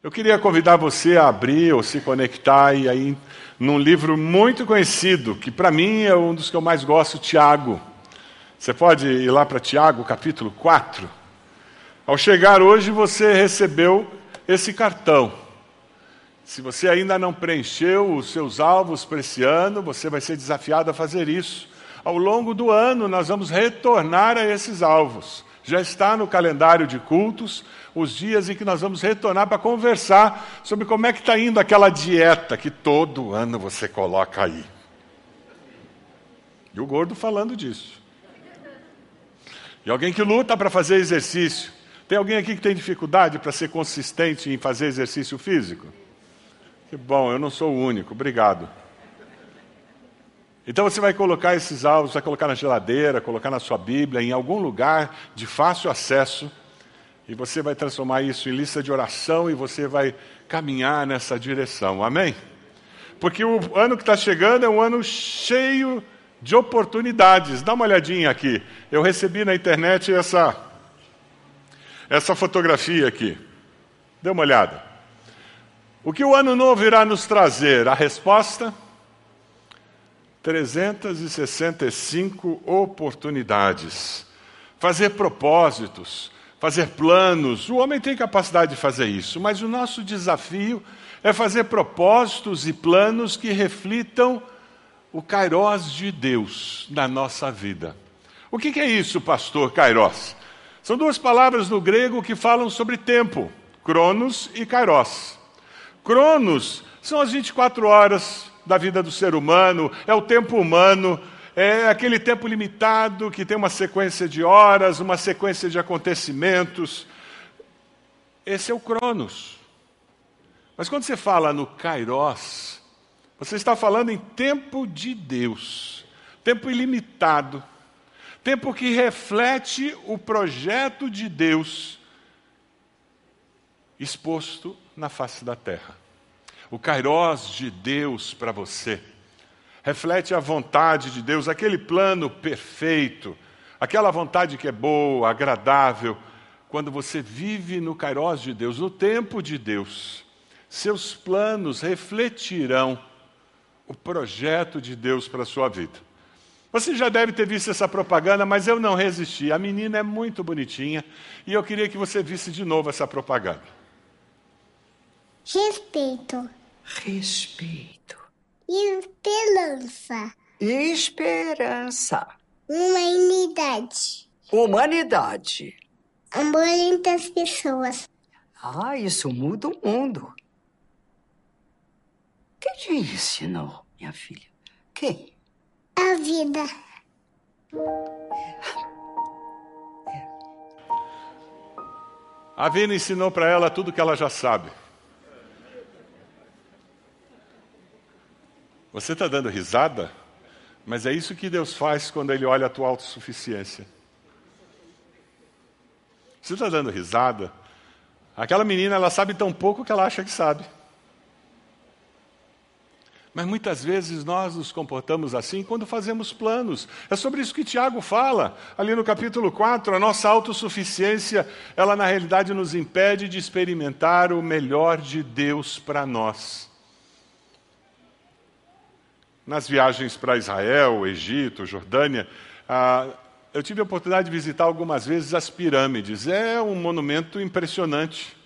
Eu queria convidar você a abrir ou se conectar e aí num livro muito conhecido, que para mim é um dos que eu mais gosto, Tiago. Você pode ir lá para Tiago, capítulo 4. Ao chegar hoje, você recebeu esse cartão. Se você ainda não preencheu os seus alvos para esse ano, você vai ser desafiado a fazer isso. Ao longo do ano, nós vamos retornar a esses alvos. Já está no calendário de cultos os dias em que nós vamos retornar para conversar sobre como é que está indo aquela dieta que todo ano você coloca aí. E o gordo falando disso. E alguém que luta para fazer exercício. Tem alguém aqui que tem dificuldade para ser consistente em fazer exercício físico? Que bom, eu não sou o único, obrigado. Então você vai colocar esses alvos, vai colocar na geladeira, colocar na sua Bíblia, em algum lugar de fácil acesso, e você vai transformar isso em lista de oração e você vai caminhar nessa direção. Amém? Porque o ano que está chegando é um ano cheio de oportunidades. Dá uma olhadinha aqui. Eu recebi na internet essa, essa fotografia aqui. Dê uma olhada. O que o ano novo irá nos trazer? A resposta: 365 oportunidades. Fazer propósitos, fazer planos. O homem tem capacidade de fazer isso, mas o nosso desafio é fazer propósitos e planos que reflitam o kairós de Deus na nossa vida. O que é isso, pastor kairós? São duas palavras no grego que falam sobre tempo, cronos e kairos. Cronos são as 24 horas da vida do ser humano, é o tempo humano, é aquele tempo limitado que tem uma sequência de horas, uma sequência de acontecimentos. Esse é o Cronos. Mas quando você fala no Kairos, você está falando em tempo de Deus, tempo ilimitado, tempo que reflete o projeto de Deus exposto na face da terra. O kairós de Deus para você reflete a vontade de Deus, aquele plano perfeito, aquela vontade que é boa, agradável, quando você vive no kairós de Deus, no tempo de Deus. Seus planos refletirão o projeto de Deus para a sua vida. Você já deve ter visto essa propaganda, mas eu não resisti. A menina é muito bonitinha e eu queria que você visse de novo essa propaganda. Respeito. Respeito. Esperança. Esperança. Humanidade. Humanidade. Amor entre as pessoas. Ah, isso muda o mundo. Quem te ensinou, minha filha? Quem? A vida. A Vina ensinou para ela tudo que ela já sabe. Você está dando risada? Mas é isso que Deus faz quando Ele olha a tua autossuficiência. Você está dando risada? Aquela menina, ela sabe tão pouco que ela acha que sabe. Mas muitas vezes nós nos comportamos assim quando fazemos planos. É sobre isso que Tiago fala, ali no capítulo 4. A nossa autossuficiência, ela na realidade nos impede de experimentar o melhor de Deus para nós nas viagens para Israel, Egito, Jordânia, ah, eu tive a oportunidade de visitar algumas vezes as pirâmides. É um monumento impressionante.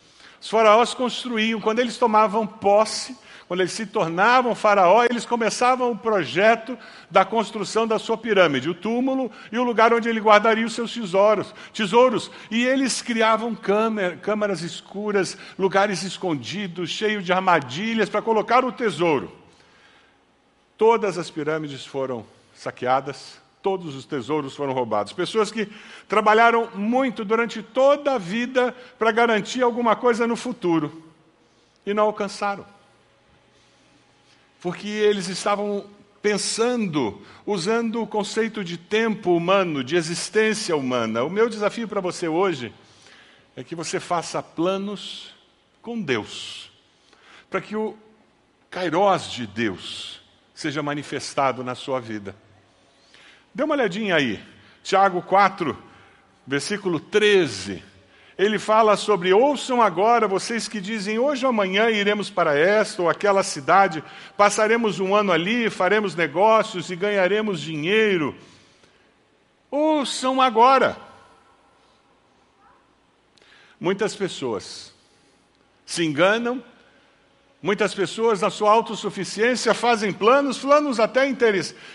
Os faraós construíam, quando eles tomavam posse, quando eles se tornavam faraó, eles começavam o projeto da construção da sua pirâmide, o túmulo e o lugar onde ele guardaria os seus tesouros. tesouros. E eles criavam câmara, câmaras escuras, lugares escondidos, cheios de armadilhas para colocar o tesouro. Todas as pirâmides foram saqueadas, todos os tesouros foram roubados. Pessoas que trabalharam muito durante toda a vida para garantir alguma coisa no futuro e não alcançaram. Porque eles estavam pensando, usando o conceito de tempo humano, de existência humana. O meu desafio para você hoje é que você faça planos com Deus, para que o Kairós de Deus seja manifestado na sua vida. Dê uma olhadinha aí, Tiago 4, versículo 13. ele fala sobre ouçam agora vocês que dizem hoje ou amanhã iremos para esta ou aquela cidade, passaremos um ano ali, faremos negócios e ganharemos dinheiro. Ouçam agora. Muitas pessoas se enganam, muitas pessoas, na sua autossuficiência, fazem planos, planos até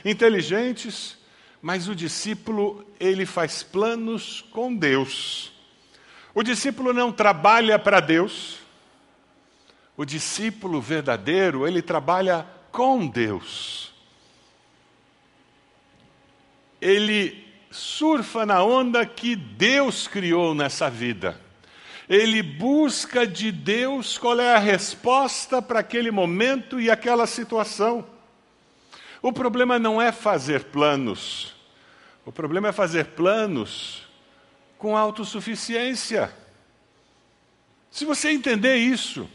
inteligentes, mas o discípulo, ele faz planos com Deus. O discípulo não trabalha para Deus. O discípulo verdadeiro, ele trabalha com Deus. Ele surfa na onda que Deus criou nessa vida. Ele busca de Deus qual é a resposta para aquele momento e aquela situação. O problema não é fazer planos. O problema é fazer planos com autossuficiência. Se você entender isso,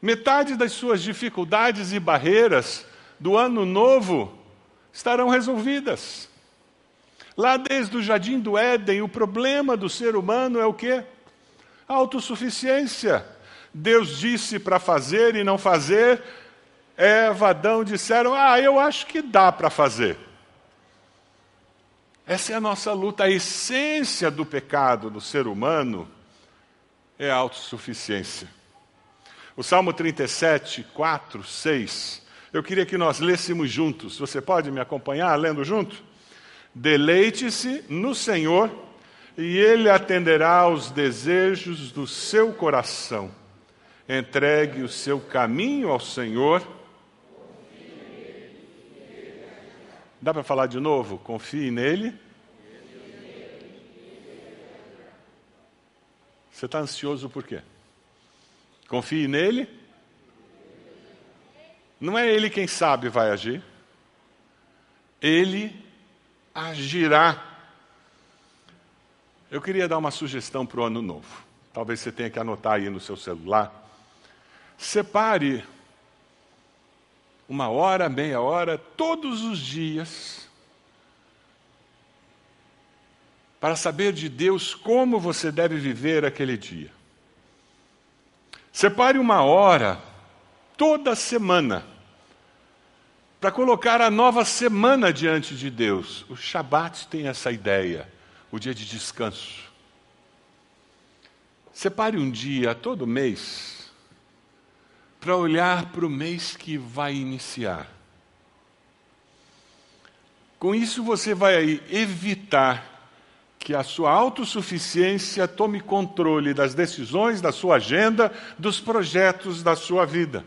metade das suas dificuldades e barreiras do ano novo estarão resolvidas. Lá desde o jardim do Éden, o problema do ser humano é o quê? Autossuficiência. Deus disse para fazer e não fazer. Eva, Adão disseram: Ah, eu acho que dá para fazer. Essa é a nossa luta. A essência do pecado do ser humano é a autossuficiência. O Salmo 37, 4, 6. Eu queria que nós lêssemos juntos. Você pode me acompanhar lendo junto? Deleite-se no Senhor e Ele atenderá aos desejos do seu coração. Entregue o seu caminho ao Senhor. Dá para falar de novo? Confie nele. Você está ansioso por quê? Confie nele. Não é ele quem sabe vai agir. Ele agirá. Eu queria dar uma sugestão para o ano novo. Talvez você tenha que anotar aí no seu celular. Separe uma hora, meia hora, todos os dias, para saber de Deus como você deve viver aquele dia. Separe uma hora, toda semana, para colocar a nova semana diante de Deus. O Shabat tem essa ideia, o dia de descanso. Separe um dia todo mês para olhar para o mês que vai iniciar. Com isso, você vai evitar que a sua autossuficiência tome controle das decisões, da sua agenda, dos projetos da sua vida.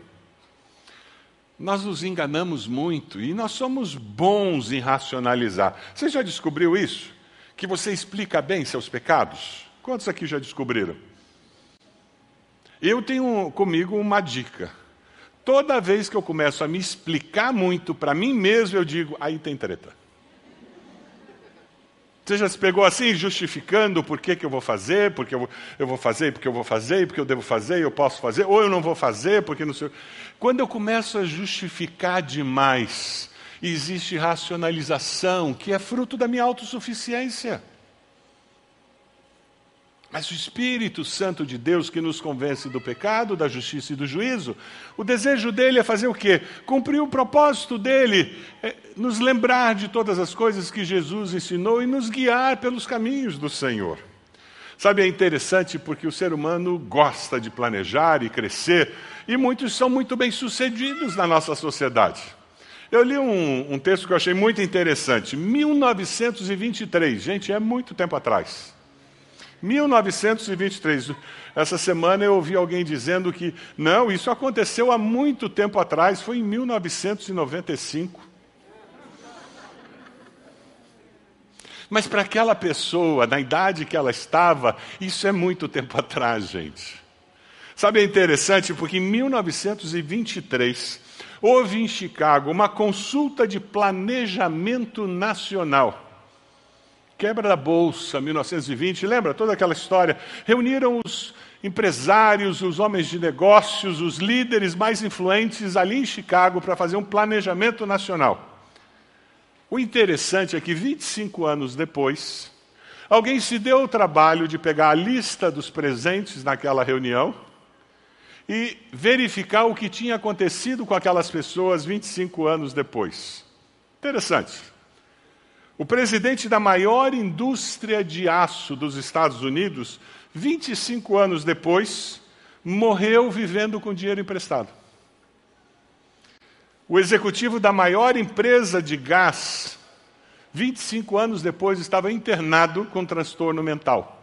Nós nos enganamos muito e nós somos bons em racionalizar. Você já descobriu isso? Que você explica bem seus pecados? Quantos aqui já descobriram? Eu tenho comigo uma dica. Toda vez que eu começo a me explicar muito para mim mesmo, eu digo: aí tem treta. Você já se pegou assim, justificando por que, que eu vou fazer, porque eu vou, eu vou fazer, porque eu vou fazer, porque eu devo fazer, eu posso fazer, ou eu não vou fazer, porque não sei. Quando eu começo a justificar demais, existe racionalização, que é fruto da minha autossuficiência. Mas o Espírito Santo de Deus que nos convence do pecado, da justiça e do juízo, o desejo dele é fazer o quê? Cumprir o propósito dele, é nos lembrar de todas as coisas que Jesus ensinou e nos guiar pelos caminhos do Senhor. Sabe, é interessante porque o ser humano gosta de planejar e crescer, e muitos são muito bem-sucedidos na nossa sociedade. Eu li um, um texto que eu achei muito interessante, 1923, gente, é muito tempo atrás. 1923. Essa semana eu ouvi alguém dizendo que, não, isso aconteceu há muito tempo atrás, foi em 1995. Mas para aquela pessoa, na idade que ela estava, isso é muito tempo atrás, gente. Sabe, é interessante porque em 1923 houve em Chicago uma consulta de planejamento nacional quebra da Bolsa, 1920, lembra toda aquela história? Reuniram os empresários, os homens de negócios, os líderes mais influentes ali em Chicago para fazer um planejamento nacional. O interessante é que 25 anos depois, Alguém se deu o trabalho de pegar a lista dos presentes naquela reunião e verificar o que tinha acontecido com aquelas pessoas 25 anos depois. Interessante. O presidente da maior indústria de aço dos Estados Unidos, 25 anos depois, morreu vivendo com dinheiro emprestado. O executivo da maior empresa de gás, 25 anos depois, estava internado com transtorno mental.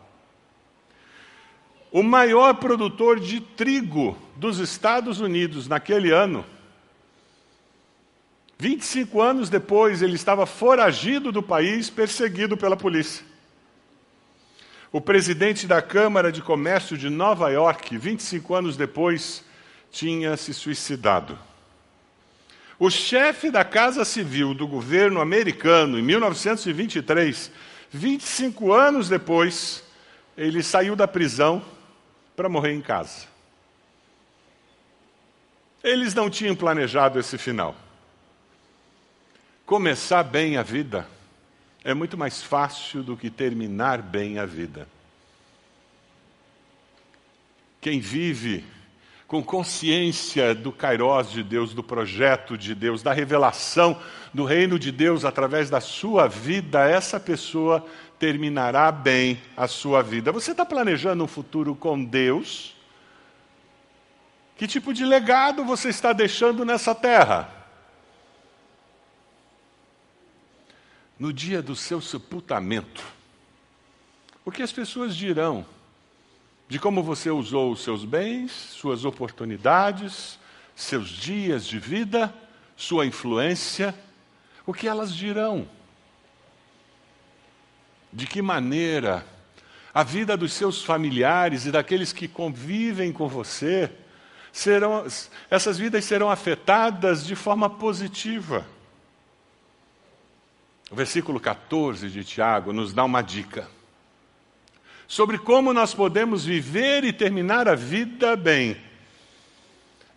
O maior produtor de trigo dos Estados Unidos naquele ano, 25 anos depois, ele estava foragido do país, perseguido pela polícia. O presidente da Câmara de Comércio de Nova York, 25 anos depois, tinha se suicidado. O chefe da Casa Civil do governo americano, em 1923, 25 anos depois, ele saiu da prisão para morrer em casa. Eles não tinham planejado esse final. Começar bem a vida é muito mais fácil do que terminar bem a vida. Quem vive com consciência do kairós de Deus, do projeto de Deus, da revelação do reino de Deus através da sua vida, essa pessoa terminará bem a sua vida. Você está planejando um futuro com Deus? Que tipo de legado você está deixando nessa terra? No dia do seu sepultamento, o que as pessoas dirão de como você usou os seus bens, suas oportunidades, seus dias de vida, sua influência, o que elas dirão? De que maneira a vida dos seus familiares e daqueles que convivem com você serão essas vidas serão afetadas de forma positiva. O versículo 14 de Tiago nos dá uma dica sobre como nós podemos viver e terminar a vida bem.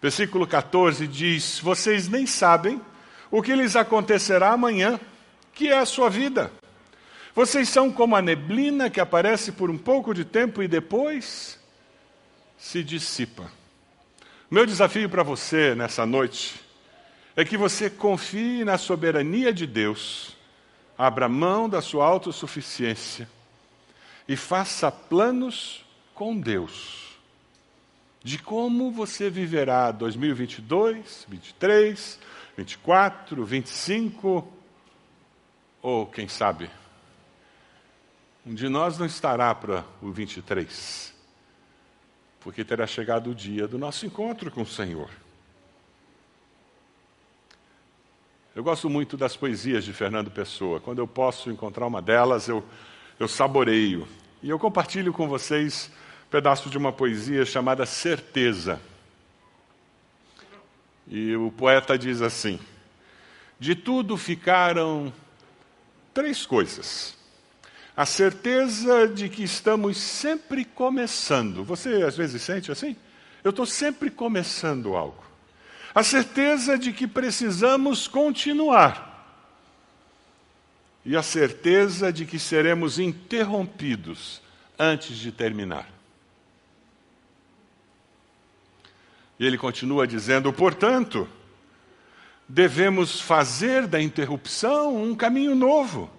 Versículo 14 diz: Vocês nem sabem o que lhes acontecerá amanhã, que é a sua vida. Vocês são como a neblina que aparece por um pouco de tempo e depois se dissipa. Meu desafio para você nessa noite é que você confie na soberania de Deus, abra mão da sua autossuficiência e faça planos com Deus de como você viverá 2022, 23, 24, 25 ou quem sabe um de nós não estará para o 23, porque terá chegado o dia do nosso encontro com o Senhor. Eu gosto muito das poesias de Fernando Pessoa. Quando eu posso encontrar uma delas, eu eu saboreio. E eu compartilho com vocês um pedaço de uma poesia chamada Certeza. E o poeta diz assim: De tudo ficaram três coisas. A certeza de que estamos sempre começando. Você às vezes sente assim? Eu estou sempre começando algo. A certeza de que precisamos continuar e a certeza de que seremos interrompidos antes de terminar. E ele continua dizendo: portanto, devemos fazer da interrupção um caminho novo,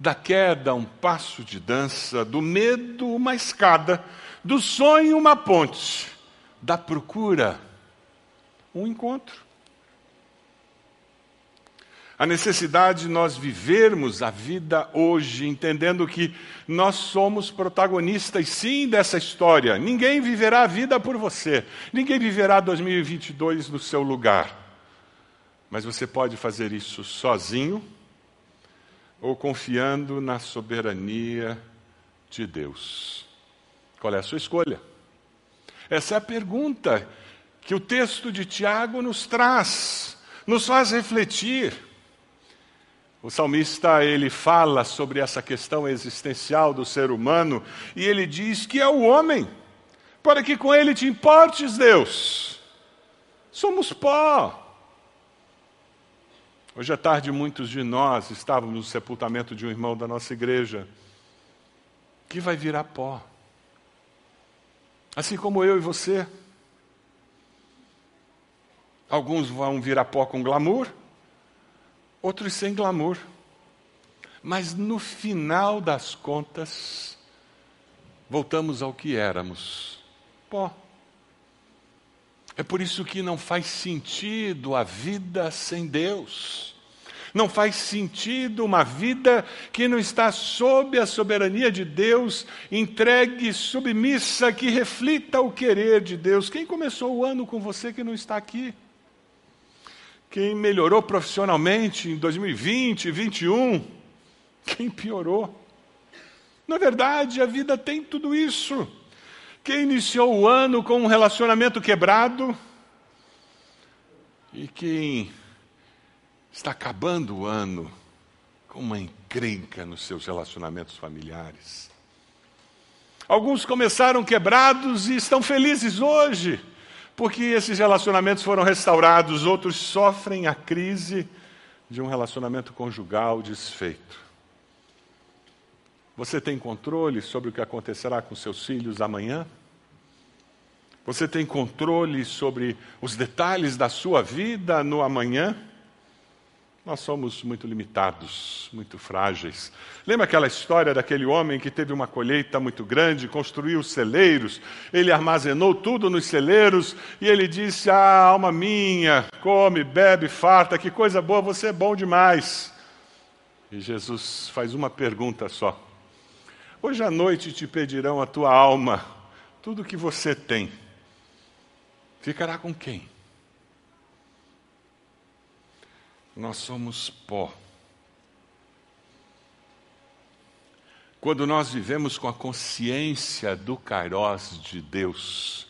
da queda um passo de dança, do medo uma escada, do sonho uma ponte, da procura um encontro a necessidade de nós vivermos a vida hoje, entendendo que nós somos protagonistas, sim, dessa história. Ninguém viverá a vida por você, ninguém viverá 2022 no seu lugar. Mas você pode fazer isso sozinho ou confiando na soberania de Deus. Qual é a sua escolha? Essa é a pergunta que o texto de Tiago nos traz, nos faz refletir. O salmista ele fala sobre essa questão existencial do ser humano e ele diz que é o homem, para que com ele te importes, Deus. Somos pó. Hoje à tarde, muitos de nós estávamos no sepultamento de um irmão da nossa igreja. que vai virar pó. Assim como eu e você. Alguns vão virar pó com glamour, outros sem glamour. Mas no final das contas, voltamos ao que éramos: pó. É por isso que não faz sentido a vida sem Deus. Não faz sentido uma vida que não está sob a soberania de Deus, entregue, submissa, que reflita o querer de Deus. Quem começou o ano com você que não está aqui? Quem melhorou profissionalmente em 2020, 2021? Quem piorou? Na verdade, a vida tem tudo isso. Quem iniciou o ano com um relacionamento quebrado e quem está acabando o ano com uma encrenca nos seus relacionamentos familiares. Alguns começaram quebrados e estão felizes hoje, porque esses relacionamentos foram restaurados, outros sofrem a crise de um relacionamento conjugal desfeito. Você tem controle sobre o que acontecerá com seus filhos amanhã? Você tem controle sobre os detalhes da sua vida no amanhã? Nós somos muito limitados, muito frágeis. Lembra aquela história daquele homem que teve uma colheita muito grande, construiu celeiros, ele armazenou tudo nos celeiros e ele disse: Ah, alma minha, come, bebe, farta, que coisa boa, você é bom demais. E Jesus faz uma pergunta só: Hoje à noite te pedirão a tua alma, tudo que você tem, ficará com quem? nós somos pó. Quando nós vivemos com a consciência do Kairos de Deus,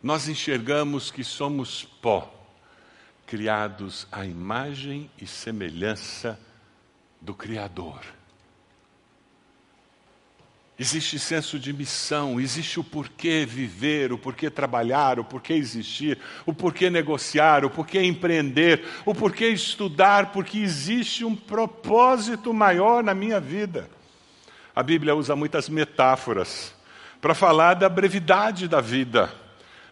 nós enxergamos que somos pó, criados à imagem e semelhança do Criador. Existe senso de missão, existe o porquê viver, o porquê trabalhar, o porquê existir, o porquê negociar, o porquê empreender, o porquê estudar, porque existe um propósito maior na minha vida. A Bíblia usa muitas metáforas para falar da brevidade da vida,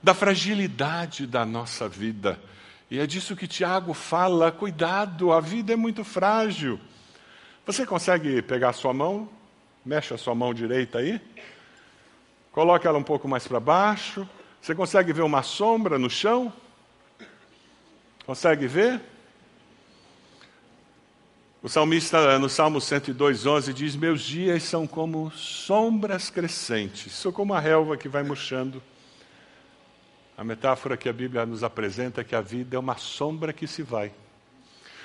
da fragilidade da nossa vida. E é disso que Tiago fala: cuidado, a vida é muito frágil. Você consegue pegar a sua mão, Mexe a sua mão direita aí. Coloque ela um pouco mais para baixo. Você consegue ver uma sombra no chão? Consegue ver? O salmista, no Salmo 102, 11, diz: Meus dias são como sombras crescentes, sou como a relva que vai murchando. A metáfora que a Bíblia nos apresenta é que a vida é uma sombra que se vai.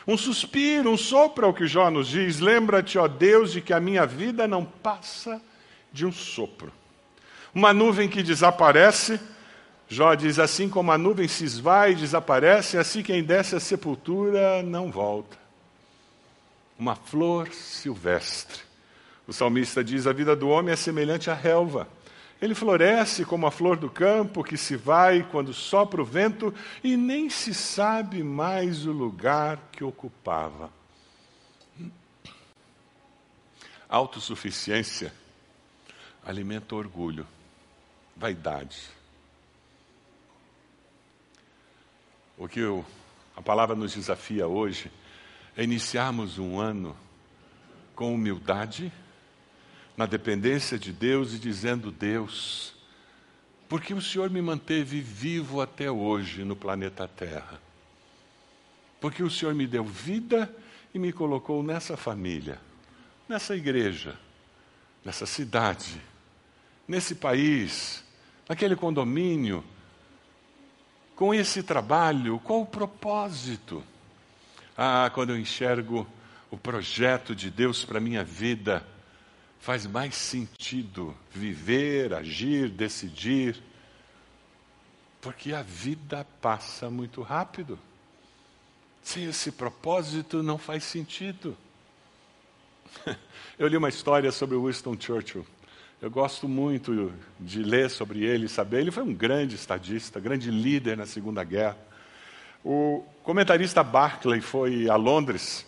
Um suspiro, um sopro é o que Jó nos diz. Lembra-te, ó Deus, de que a minha vida não passa de um sopro. Uma nuvem que desaparece, Jó diz assim como a nuvem se esvai e desaparece, assim quem desce à sepultura não volta. Uma flor silvestre. O salmista diz: a vida do homem é semelhante à relva ele floresce como a flor do campo que se vai quando sopra o vento e nem se sabe mais o lugar que ocupava. Autossuficiência alimenta orgulho, vaidade. O que eu, a palavra nos desafia hoje é iniciarmos um ano com humildade na dependência de Deus e dizendo: Deus, porque o Senhor me manteve vivo até hoje no planeta Terra? Porque o Senhor me deu vida e me colocou nessa família, nessa igreja, nessa cidade, nesse país, naquele condomínio, com esse trabalho, qual o propósito? Ah, quando eu enxergo o projeto de Deus para a minha vida, faz mais sentido viver, agir, decidir, porque a vida passa muito rápido. Sem esse propósito não faz sentido. Eu li uma história sobre Winston Churchill. Eu gosto muito de ler sobre ele saber. Ele foi um grande estadista, grande líder na Segunda Guerra. O comentarista Barclay foi a Londres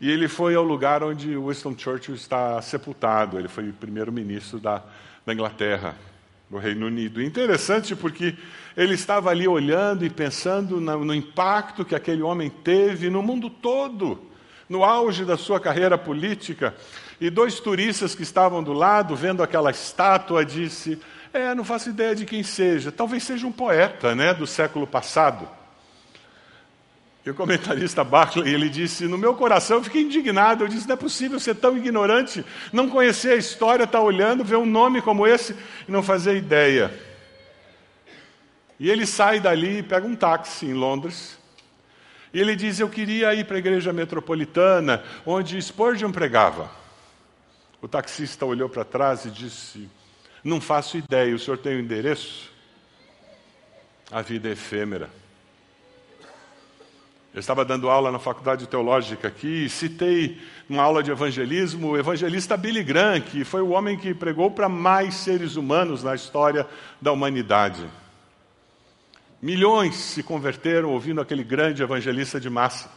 E ele foi ao lugar onde Winston Churchill está sepultado. Ele foi primeiro-ministro da, da Inglaterra, do Reino Unido. Interessante porque ele estava ali olhando e pensando no, no impacto que aquele homem teve no mundo todo, no auge da sua carreira política. E dois turistas que estavam do lado, vendo aquela estátua, disse: "É, não faço ideia de quem seja. Talvez seja um poeta, né, do século passado." E o comentarista Barclay, ele disse: No meu coração eu fiquei indignado. Eu disse: Não é possível ser tão ignorante, não conhecer a história, estar tá olhando, ver um nome como esse e não fazer ideia. E ele sai dali e pega um táxi em Londres. E ele diz: Eu queria ir para a igreja metropolitana, onde Spurgeon pregava. O taxista olhou para trás e disse: Não faço ideia, o senhor tem o um endereço? A vida é efêmera. Eu estava dando aula na faculdade teológica aqui e citei uma aula de evangelismo o evangelista Billy Graham, que foi o homem que pregou para mais seres humanos na história da humanidade. Milhões se converteram ouvindo aquele grande evangelista de massa.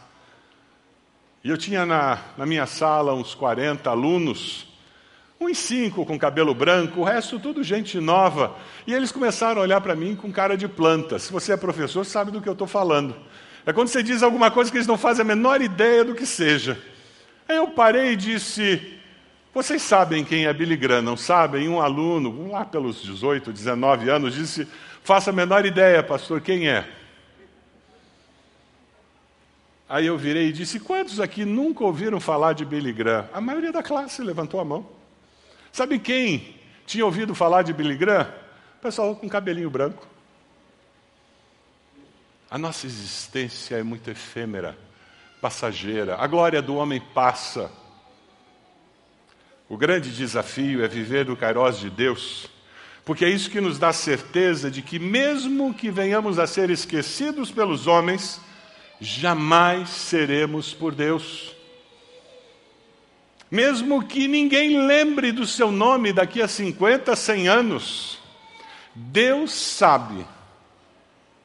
E eu tinha na, na minha sala uns 40 alunos, uns cinco com cabelo branco, o resto tudo gente nova. E eles começaram a olhar para mim com cara de planta. Se você é professor, sabe do que eu estou falando. É quando você diz alguma coisa que eles não fazem a menor ideia do que seja. Aí eu parei e disse: Vocês sabem quem é Billy Graham, não sabem? Um aluno, lá pelos 18, 19 anos, disse: Faça a menor ideia, pastor, quem é? Aí eu virei e disse: Quantos aqui nunca ouviram falar de Billy Graham? A maioria da classe levantou a mão. Sabe quem tinha ouvido falar de Billy Graham? pessoal com cabelinho branco. A nossa existência é muito efêmera, passageira. A glória do homem passa. O grande desafio é viver do Kairos de Deus, porque é isso que nos dá certeza de que, mesmo que venhamos a ser esquecidos pelos homens, jamais seremos por Deus. Mesmo que ninguém lembre do seu nome daqui a 50, 100 anos, Deus sabe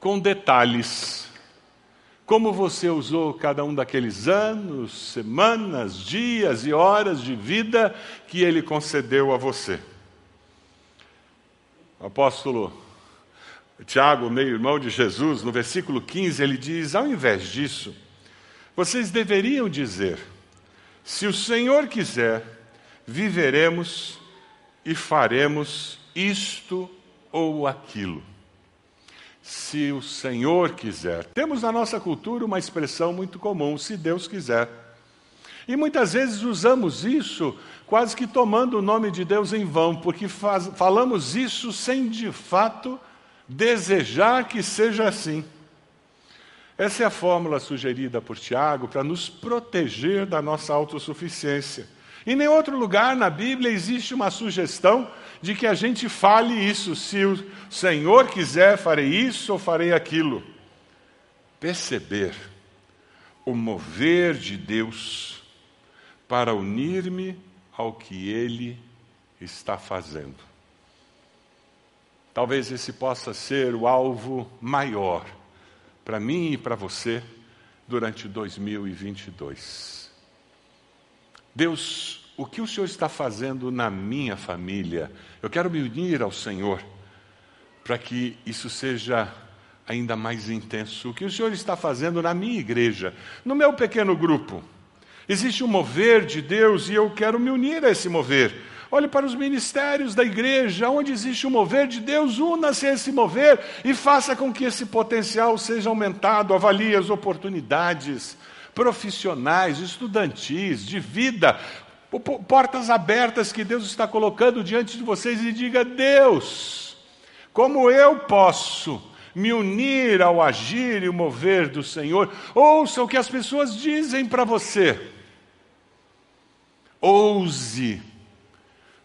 com detalhes. Como você usou cada um daqueles anos, semanas, dias e horas de vida que ele concedeu a você. O apóstolo Tiago, meio-irmão de Jesus, no versículo 15, ele diz: ao invés disso, vocês deveriam dizer: se o Senhor quiser, viveremos e faremos isto ou aquilo se o Senhor quiser. Temos na nossa cultura uma expressão muito comum, se Deus quiser. E muitas vezes usamos isso quase que tomando o nome de Deus em vão, porque faz, falamos isso sem de fato desejar que seja assim. Essa é a fórmula sugerida por Tiago para nos proteger da nossa autossuficiência. Em nenhum outro lugar na Bíblia existe uma sugestão de que a gente fale isso. Se o Senhor quiser, farei isso ou farei aquilo. Perceber o mover de Deus para unir-me ao que Ele está fazendo. Talvez esse possa ser o alvo maior para mim e para você durante 2022. Deus o que o Senhor está fazendo na minha família? Eu quero me unir ao Senhor para que isso seja ainda mais intenso. O que o Senhor está fazendo na minha igreja, no meu pequeno grupo? Existe um mover de Deus e eu quero me unir a esse mover. Olhe para os ministérios da igreja, onde existe um mover de Deus, una-se a esse mover e faça com que esse potencial seja aumentado, avalie as oportunidades profissionais, estudantis, de vida, portas abertas que Deus está colocando diante de vocês e diga: Deus, como eu posso me unir ao agir e mover do Senhor? Ouça o que as pessoas dizem para você. Ouse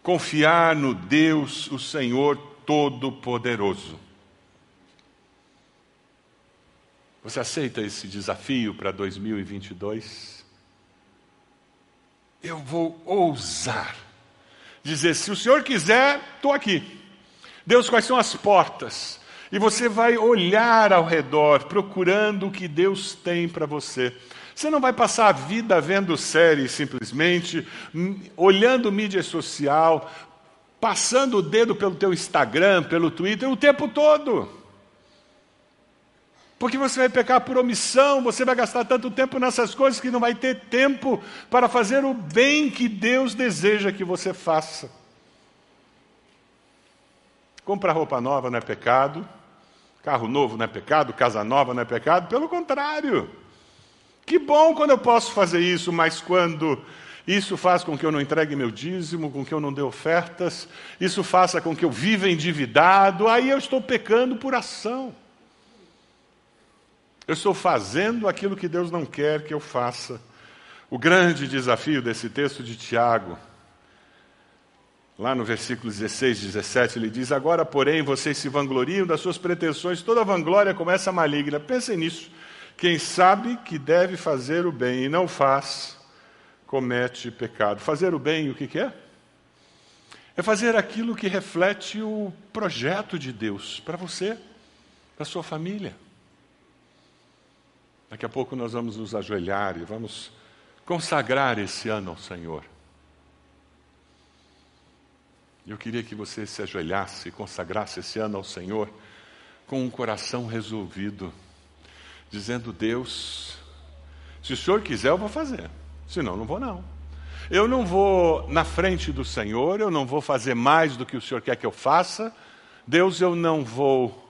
confiar no Deus, o Senhor Todo-Poderoso. Você aceita esse desafio para 2022? eu vou ousar dizer: se o Senhor quiser, estou aqui. Deus, quais são as portas? E você vai olhar ao redor, procurando o que Deus tem para você. Você não vai passar a vida vendo séries simplesmente, hum, olhando mídia social, passando o dedo pelo teu Instagram, pelo Twitter o tempo todo. Porque você vai pecar por omissão, você vai gastar tanto tempo nessas coisas que não vai ter tempo para fazer o bem que Deus deseja que você faça. Comprar roupa nova não é pecado, carro novo não é pecado, casa nova não é pecado, pelo contrário. Que bom quando eu posso fazer isso, mas quando isso faz com que eu não entregue meu dízimo, com que eu não dê ofertas, isso faça com que eu viva endividado, aí eu estou pecando por ação. Eu estou fazendo aquilo que Deus não quer que eu faça. O grande desafio desse texto de Tiago, lá no versículo 16, 17, ele diz: Agora, porém, vocês se vangloriam das suas pretensões, toda vanglória começa maligna. Pensem nisso. Quem sabe que deve fazer o bem e não faz, comete pecado. Fazer o bem, o que, que é? É fazer aquilo que reflete o projeto de Deus para você, para sua família. Daqui a pouco nós vamos nos ajoelhar e vamos consagrar esse ano ao Senhor. Eu queria que você se ajoelhasse e consagrasse esse ano ao Senhor com um coração resolvido, dizendo: Deus, se o Senhor quiser, eu vou fazer, senão, não vou, não. Eu não vou na frente do Senhor, eu não vou fazer mais do que o Senhor quer que eu faça. Deus, eu não vou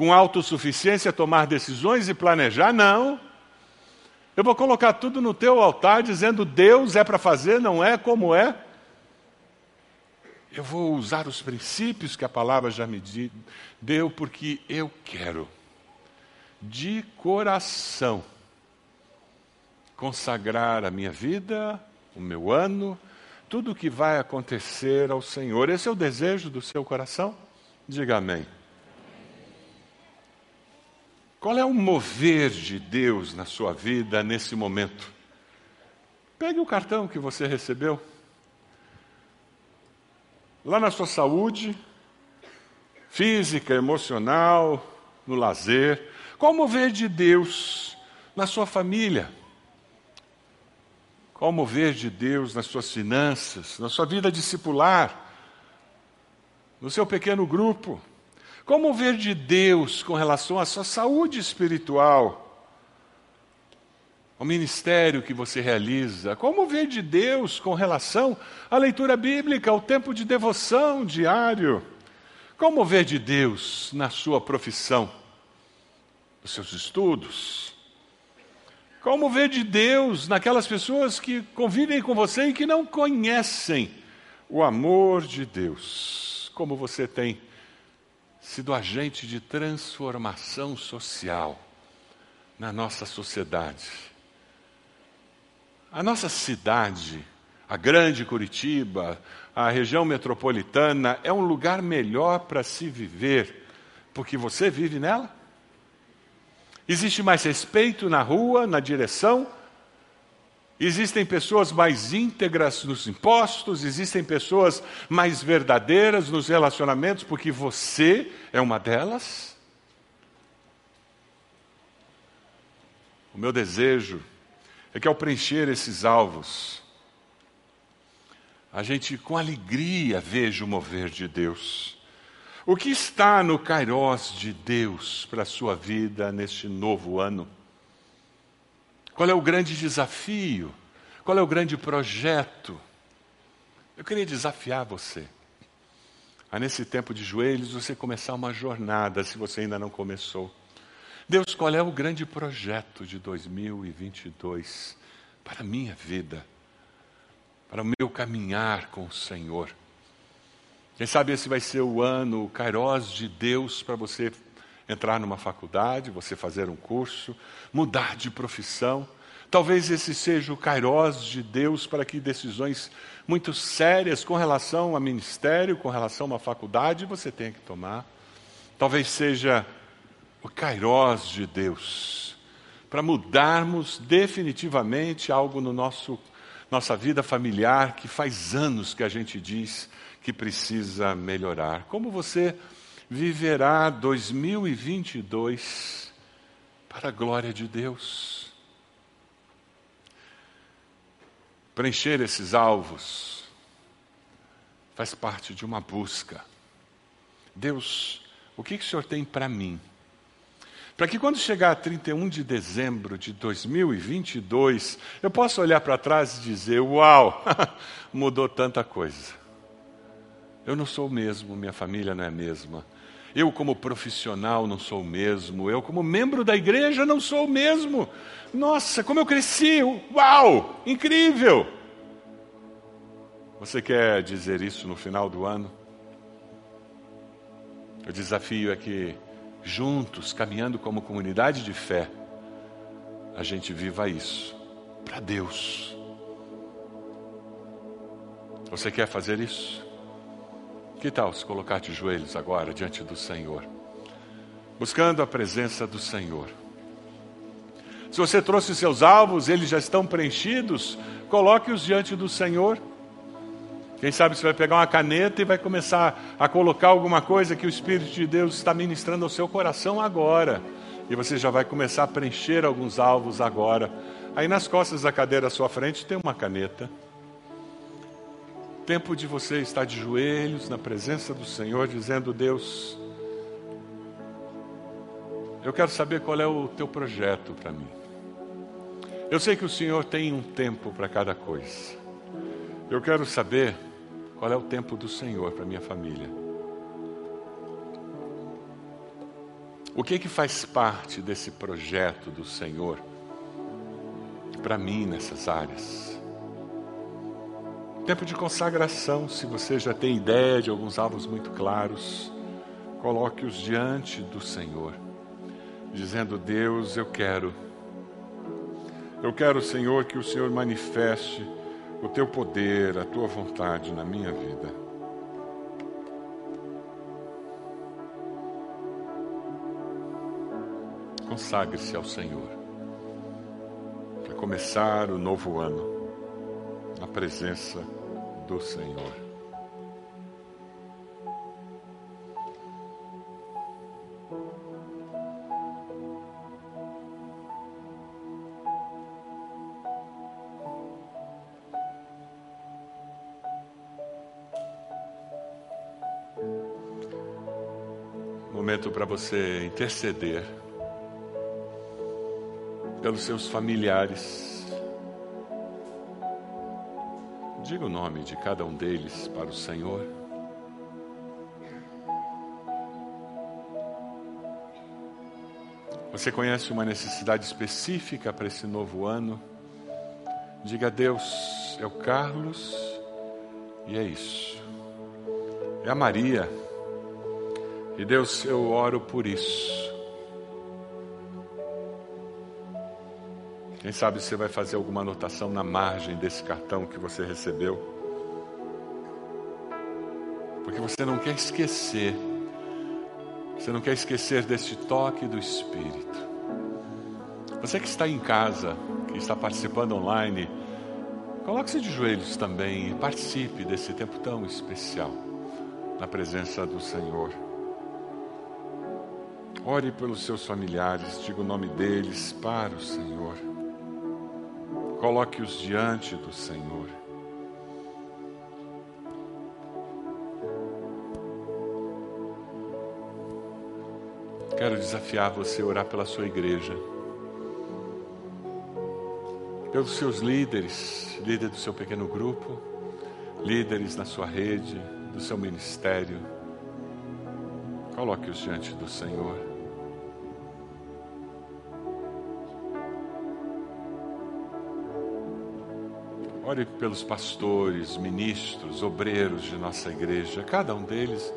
com autossuficiência tomar decisões e planejar, não. Eu vou colocar tudo no teu altar dizendo: Deus é para fazer, não é como é. Eu vou usar os princípios que a palavra já me deu, porque eu quero, de coração, consagrar a minha vida, o meu ano, tudo o que vai acontecer ao Senhor. Esse é o desejo do seu coração? Diga amém. Qual é o mover de Deus na sua vida nesse momento? Pegue o cartão que você recebeu. Lá na sua saúde, física, emocional, no lazer. Qual o mover de Deus na sua família? Qual o mover de Deus nas suas finanças, na sua vida discipular, no seu pequeno grupo? Como ver de Deus com relação à sua saúde espiritual? O ministério que você realiza? Como ver de Deus com relação à leitura bíblica, ao tempo de devoção diário? Como ver de Deus na sua profissão, nos seus estudos? Como ver de Deus naquelas pessoas que convivem com você e que não conhecem o amor de Deus? Como você tem sido agente de transformação social na nossa sociedade. A nossa cidade, a grande Curitiba, a região metropolitana, é um lugar melhor para se viver, porque você vive nela? Existe mais respeito na rua, na direção, Existem pessoas mais íntegras nos impostos, existem pessoas mais verdadeiras nos relacionamentos, porque você é uma delas. O meu desejo é que ao preencher esses alvos, a gente com alegria veja o mover de Deus. O que está no Kairós de Deus para a sua vida neste novo ano? Qual é o grande desafio? Qual é o grande projeto? Eu queria desafiar você a, nesse tempo de joelhos, você começar uma jornada, se você ainda não começou. Deus, qual é o grande projeto de 2022 para a minha vida, para o meu caminhar com o Senhor? Quem sabe esse vai ser o ano, o Kairos de Deus para você entrar numa faculdade, você fazer um curso, mudar de profissão. Talvez esse seja o kairós de Deus para que decisões muito sérias com relação a ministério, com relação a uma faculdade, você tenha que tomar. Talvez seja o kairós de Deus para mudarmos definitivamente algo no nosso nossa vida familiar que faz anos que a gente diz que precisa melhorar. Como você viverá 2022 para a glória de Deus. Preencher esses alvos faz parte de uma busca. Deus, o que, que o Senhor tem para mim? Para que quando chegar a 31 de dezembro de 2022, eu possa olhar para trás e dizer: Uau, mudou tanta coisa. Eu não sou o mesmo, minha família não é a mesma. Eu, como profissional, não sou o mesmo. Eu, como membro da igreja, não sou o mesmo. Nossa, como eu cresci! Uau! Incrível! Você quer dizer isso no final do ano? O desafio é que, juntos, caminhando como comunidade de fé, a gente viva isso para Deus. Você quer fazer isso? Que tal se colocar de joelhos agora diante do Senhor, buscando a presença do Senhor? Se você trouxe seus alvos, eles já estão preenchidos, coloque-os diante do Senhor. Quem sabe você vai pegar uma caneta e vai começar a colocar alguma coisa que o Espírito de Deus está ministrando ao seu coração agora. E você já vai começar a preencher alguns alvos agora. Aí nas costas da cadeira à sua frente tem uma caneta. Tempo de você estar de joelhos na presença do Senhor, dizendo: Deus, eu quero saber qual é o teu projeto para mim. Eu sei que o Senhor tem um tempo para cada coisa. Eu quero saber qual é o tempo do Senhor para minha família? O que que faz parte desse projeto do Senhor para mim nessas áreas? Tempo de consagração, se você já tem ideia de alguns alvos muito claros, coloque-os diante do Senhor, dizendo: Deus, eu quero. Eu quero, Senhor, que o Senhor manifeste o teu poder, a tua vontade na minha vida. Consagre-se ao Senhor para começar o novo ano na presença do Senhor. momento para você interceder pelos seus familiares. Diga o nome de cada um deles para o Senhor. Você conhece uma necessidade específica para esse novo ano? Diga a Deus, é o Carlos e é isso. É a Maria e Deus, eu oro por isso. Quem sabe você vai fazer alguma anotação na margem desse cartão que você recebeu. Porque você não quer esquecer. Você não quer esquecer desse toque do Espírito. Você que está em casa, que está participando online, coloque-se de joelhos também e participe desse tempo tão especial na presença do Senhor. Ore pelos seus familiares, diga o nome deles para o Senhor. Coloque-os diante do Senhor. Quero desafiar você a orar pela sua igreja, pelos seus líderes, líder do seu pequeno grupo, líderes na sua rede, do seu ministério. Coloque-os diante do Senhor. Ore pelos pastores, ministros, obreiros de nossa igreja, cada um deles,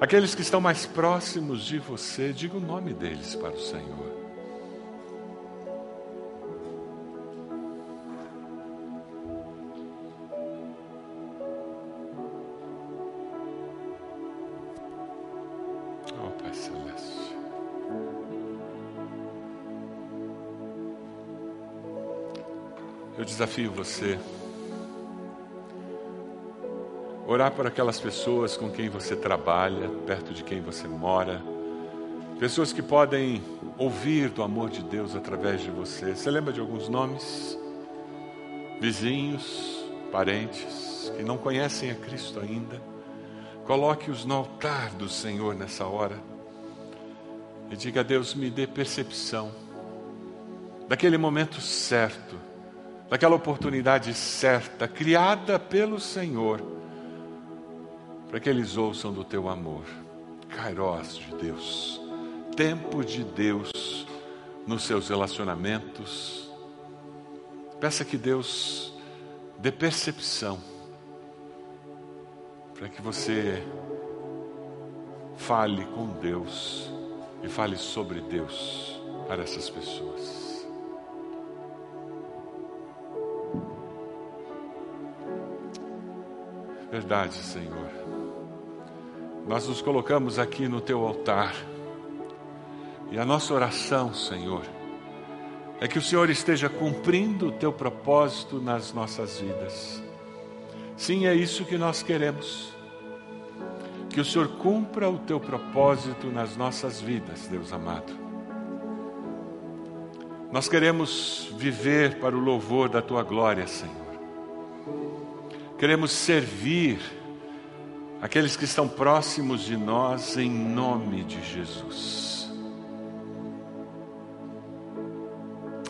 aqueles que estão mais próximos de você, diga o nome deles para o Senhor. Eu desafio você Orar por aquelas pessoas com quem você trabalha, perto de quem você mora. Pessoas que podem ouvir do amor de Deus através de você. Você lembra de alguns nomes? vizinhos, parentes que não conhecem a Cristo ainda, coloque-os no altar do Senhor nessa hora e diga a Deus: me dê percepção daquele momento certo, daquela oportunidade certa, criada pelo Senhor, para que eles ouçam do teu amor. Kairos de Deus, tempo de Deus nos seus relacionamentos. Peça que Deus dê percepção para que você fale com Deus e fale sobre Deus para essas pessoas. Verdade, Senhor. Nós nos colocamos aqui no teu altar. E a nossa oração, Senhor, é que o Senhor esteja cumprindo o teu propósito nas nossas vidas. Sim, é isso que nós queremos. Que o Senhor cumpra o teu propósito nas nossas vidas, Deus amado. Nós queremos viver para o louvor da tua glória, Senhor. Queremos servir aqueles que estão próximos de nós em nome de Jesus.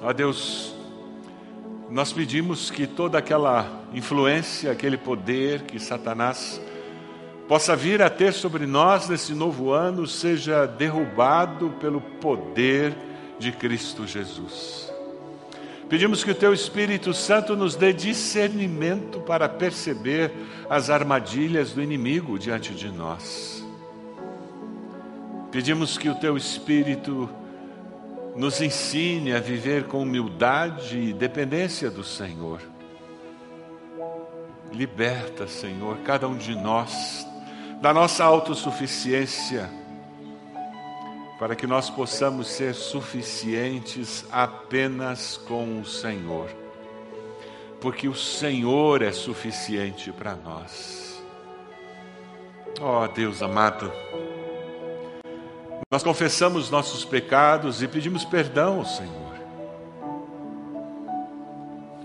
Ó Deus, nós pedimos que toda aquela influência, aquele poder que Satanás possa vir a ter sobre nós nesse novo ano seja derrubado pelo poder de Cristo Jesus. Pedimos que o Teu Espírito Santo nos dê discernimento para perceber as armadilhas do inimigo diante de nós. Pedimos que o Teu Espírito nos ensine a viver com humildade e dependência do Senhor. Liberta, Senhor, cada um de nós da nossa autossuficiência, para que nós possamos ser suficientes apenas com o Senhor, porque o Senhor é suficiente para nós. Oh, Deus amado, nós confessamos nossos pecados e pedimos perdão ao Senhor.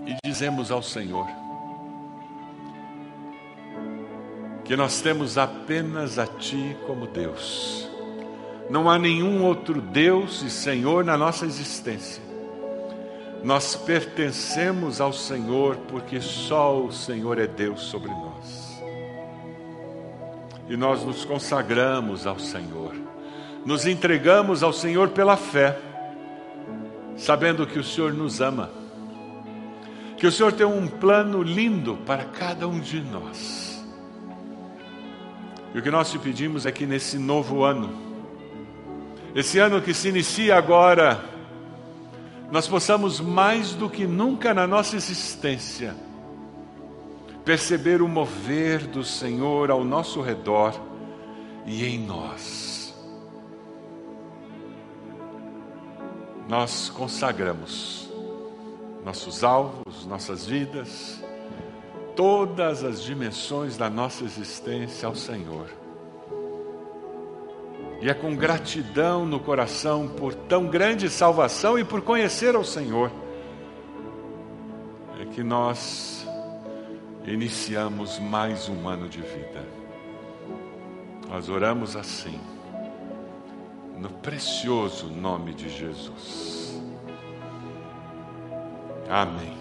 E dizemos ao Senhor que nós temos apenas a Ti como Deus. Não há nenhum outro Deus e Senhor na nossa existência. Nós pertencemos ao Senhor porque só o Senhor é Deus sobre nós. E nós nos consagramos ao Senhor nos entregamos ao Senhor pela fé, sabendo que o Senhor nos ama, que o Senhor tem um plano lindo para cada um de nós. E o que nós te pedimos é que nesse novo ano, esse ano que se inicia agora, nós possamos mais do que nunca na nossa existência perceber o mover do Senhor ao nosso redor e em nós. nós consagramos nossos alvos, nossas vidas, todas as dimensões da nossa existência ao Senhor. E é com gratidão no coração por tão grande salvação e por conhecer ao Senhor é que nós iniciamos mais um ano de vida. Nós oramos assim no precioso nome de Jesus. Amém.